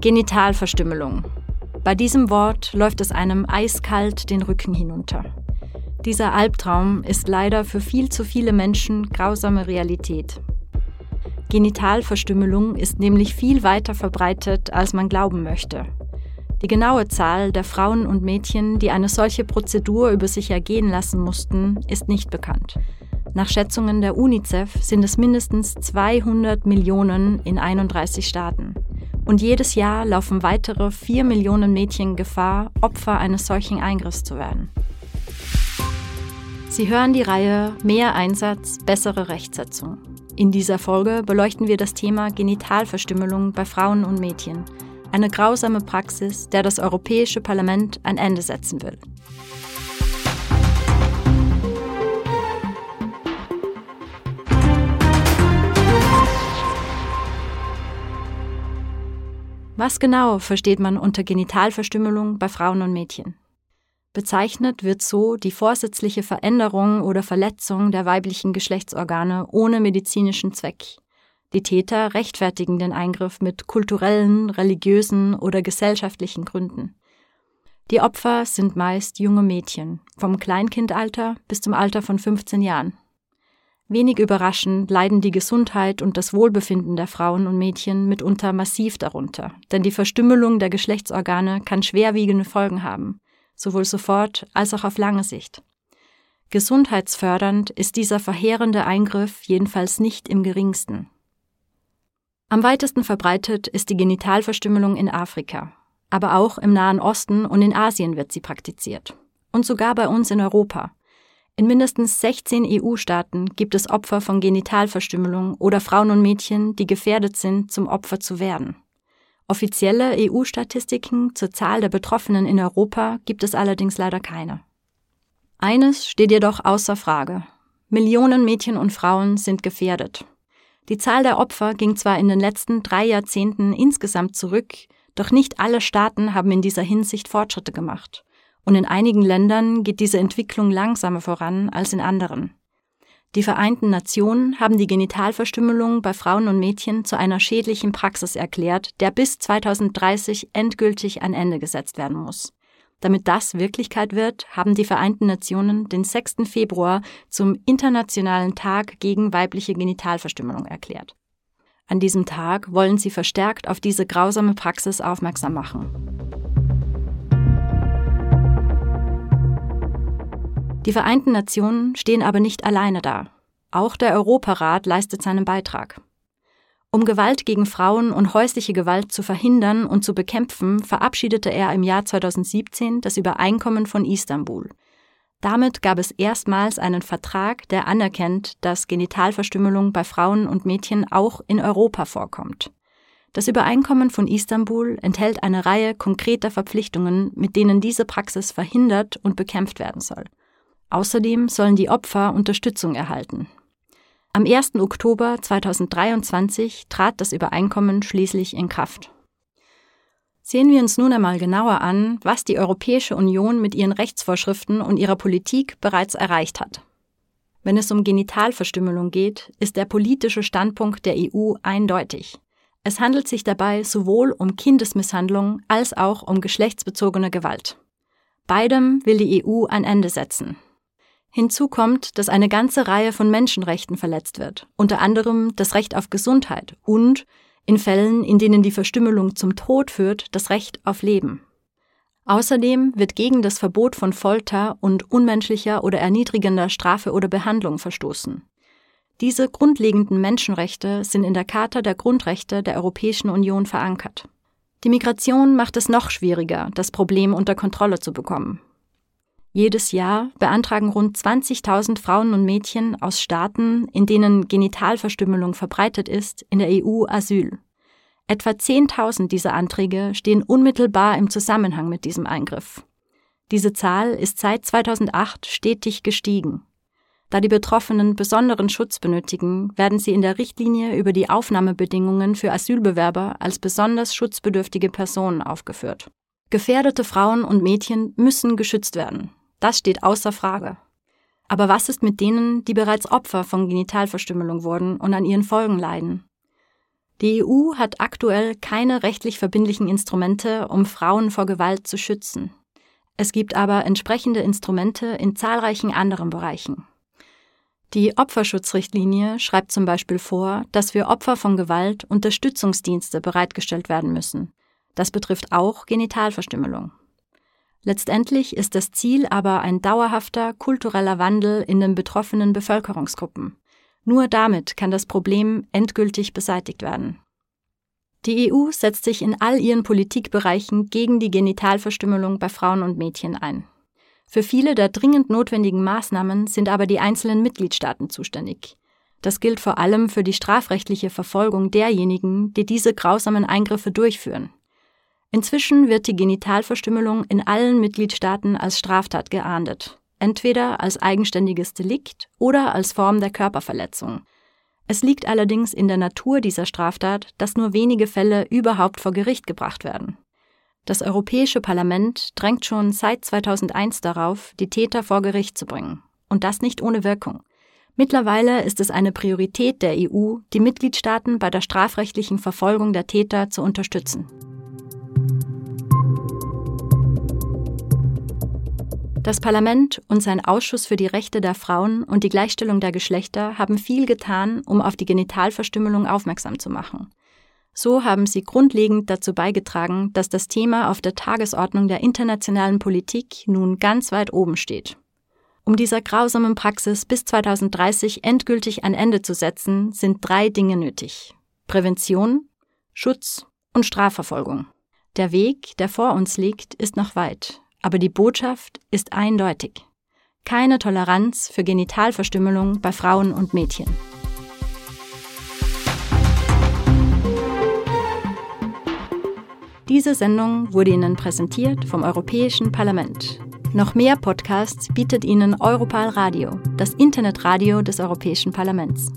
Genitalverstümmelung. Bei diesem Wort läuft es einem eiskalt den Rücken hinunter. Dieser Albtraum ist leider für viel zu viele Menschen grausame Realität. Genitalverstümmelung ist nämlich viel weiter verbreitet, als man glauben möchte. Die genaue Zahl der Frauen und Mädchen, die eine solche Prozedur über sich ergehen lassen mussten, ist nicht bekannt. Nach Schätzungen der UNICEF sind es mindestens 200 Millionen in 31 Staaten. Und jedes Jahr laufen weitere 4 Millionen Mädchen Gefahr, Opfer eines solchen Eingriffs zu werden. Sie hören die Reihe Mehr Einsatz, bessere Rechtsetzung. In dieser Folge beleuchten wir das Thema Genitalverstümmelung bei Frauen und Mädchen, eine grausame Praxis, der das Europäische Parlament ein Ende setzen will. Was genau versteht man unter Genitalverstümmelung bei Frauen und Mädchen? Bezeichnet wird so die vorsätzliche Veränderung oder Verletzung der weiblichen Geschlechtsorgane ohne medizinischen Zweck. Die Täter rechtfertigen den Eingriff mit kulturellen, religiösen oder gesellschaftlichen Gründen. Die Opfer sind meist junge Mädchen, vom Kleinkindalter bis zum Alter von 15 Jahren. Wenig überraschend leiden die Gesundheit und das Wohlbefinden der Frauen und Mädchen mitunter massiv darunter, denn die Verstümmelung der Geschlechtsorgane kann schwerwiegende Folgen haben, sowohl sofort als auch auf lange Sicht. Gesundheitsfördernd ist dieser verheerende Eingriff jedenfalls nicht im geringsten. Am weitesten verbreitet ist die Genitalverstümmelung in Afrika, aber auch im Nahen Osten und in Asien wird sie praktiziert. Und sogar bei uns in Europa. In mindestens 16 EU-Staaten gibt es Opfer von Genitalverstümmelung oder Frauen und Mädchen, die gefährdet sind, zum Opfer zu werden. Offizielle EU-Statistiken zur Zahl der Betroffenen in Europa gibt es allerdings leider keine. Eines steht jedoch außer Frage. Millionen Mädchen und Frauen sind gefährdet. Die Zahl der Opfer ging zwar in den letzten drei Jahrzehnten insgesamt zurück, doch nicht alle Staaten haben in dieser Hinsicht Fortschritte gemacht und in einigen Ländern geht diese Entwicklung langsamer voran als in anderen. Die Vereinten Nationen haben die Genitalverstümmelung bei Frauen und Mädchen zu einer schädlichen Praxis erklärt, der bis 2030 endgültig ein Ende gesetzt werden muss. Damit das Wirklichkeit wird, haben die Vereinten Nationen den 6. Februar zum Internationalen Tag gegen weibliche Genitalverstümmelung erklärt. An diesem Tag wollen sie verstärkt auf diese grausame Praxis aufmerksam machen. Die Vereinten Nationen stehen aber nicht alleine da. Auch der Europarat leistet seinen Beitrag. Um Gewalt gegen Frauen und häusliche Gewalt zu verhindern und zu bekämpfen, verabschiedete er im Jahr 2017 das Übereinkommen von Istanbul. Damit gab es erstmals einen Vertrag, der anerkennt, dass Genitalverstümmelung bei Frauen und Mädchen auch in Europa vorkommt. Das Übereinkommen von Istanbul enthält eine Reihe konkreter Verpflichtungen, mit denen diese Praxis verhindert und bekämpft werden soll. Außerdem sollen die Opfer Unterstützung erhalten. Am 1. Oktober 2023 trat das Übereinkommen schließlich in Kraft. Sehen wir uns nun einmal genauer an, was die Europäische Union mit ihren Rechtsvorschriften und ihrer Politik bereits erreicht hat. Wenn es um Genitalverstümmelung geht, ist der politische Standpunkt der EU eindeutig. Es handelt sich dabei sowohl um Kindesmisshandlung als auch um geschlechtsbezogene Gewalt. Beidem will die EU ein Ende setzen. Hinzu kommt, dass eine ganze Reihe von Menschenrechten verletzt wird, unter anderem das Recht auf Gesundheit und, in Fällen, in denen die Verstümmelung zum Tod führt, das Recht auf Leben. Außerdem wird gegen das Verbot von Folter und unmenschlicher oder erniedrigender Strafe oder Behandlung verstoßen. Diese grundlegenden Menschenrechte sind in der Charta der Grundrechte der Europäischen Union verankert. Die Migration macht es noch schwieriger, das Problem unter Kontrolle zu bekommen. Jedes Jahr beantragen rund 20.000 Frauen und Mädchen aus Staaten, in denen Genitalverstümmelung verbreitet ist, in der EU Asyl. Etwa 10.000 dieser Anträge stehen unmittelbar im Zusammenhang mit diesem Eingriff. Diese Zahl ist seit 2008 stetig gestiegen. Da die Betroffenen besonderen Schutz benötigen, werden sie in der Richtlinie über die Aufnahmebedingungen für Asylbewerber als besonders schutzbedürftige Personen aufgeführt. Gefährdete Frauen und Mädchen müssen geschützt werden. Das steht außer Frage. Aber was ist mit denen, die bereits Opfer von Genitalverstümmelung wurden und an ihren Folgen leiden? Die EU hat aktuell keine rechtlich verbindlichen Instrumente, um Frauen vor Gewalt zu schützen. Es gibt aber entsprechende Instrumente in zahlreichen anderen Bereichen. Die Opferschutzrichtlinie schreibt zum Beispiel vor, dass für Opfer von Gewalt Unterstützungsdienste bereitgestellt werden müssen. Das betrifft auch Genitalverstümmelung. Letztendlich ist das Ziel aber ein dauerhafter kultureller Wandel in den betroffenen Bevölkerungsgruppen. Nur damit kann das Problem endgültig beseitigt werden. Die EU setzt sich in all ihren Politikbereichen gegen die Genitalverstümmelung bei Frauen und Mädchen ein. Für viele der dringend notwendigen Maßnahmen sind aber die einzelnen Mitgliedstaaten zuständig. Das gilt vor allem für die strafrechtliche Verfolgung derjenigen, die diese grausamen Eingriffe durchführen. Inzwischen wird die Genitalverstümmelung in allen Mitgliedstaaten als Straftat geahndet, entweder als eigenständiges Delikt oder als Form der Körperverletzung. Es liegt allerdings in der Natur dieser Straftat, dass nur wenige Fälle überhaupt vor Gericht gebracht werden. Das Europäische Parlament drängt schon seit 2001 darauf, die Täter vor Gericht zu bringen. Und das nicht ohne Wirkung. Mittlerweile ist es eine Priorität der EU, die Mitgliedstaaten bei der strafrechtlichen Verfolgung der Täter zu unterstützen. Das Parlament und sein Ausschuss für die Rechte der Frauen und die Gleichstellung der Geschlechter haben viel getan, um auf die Genitalverstümmelung aufmerksam zu machen. So haben sie grundlegend dazu beigetragen, dass das Thema auf der Tagesordnung der internationalen Politik nun ganz weit oben steht. Um dieser grausamen Praxis bis 2030 endgültig ein Ende zu setzen, sind drei Dinge nötig. Prävention, Schutz und Strafverfolgung. Der Weg, der vor uns liegt, ist noch weit, aber die Botschaft ist eindeutig. Keine Toleranz für Genitalverstümmelung bei Frauen und Mädchen. Diese Sendung wurde Ihnen präsentiert vom Europäischen Parlament. Noch mehr Podcasts bietet Ihnen Europal Radio, das Internetradio des Europäischen Parlaments.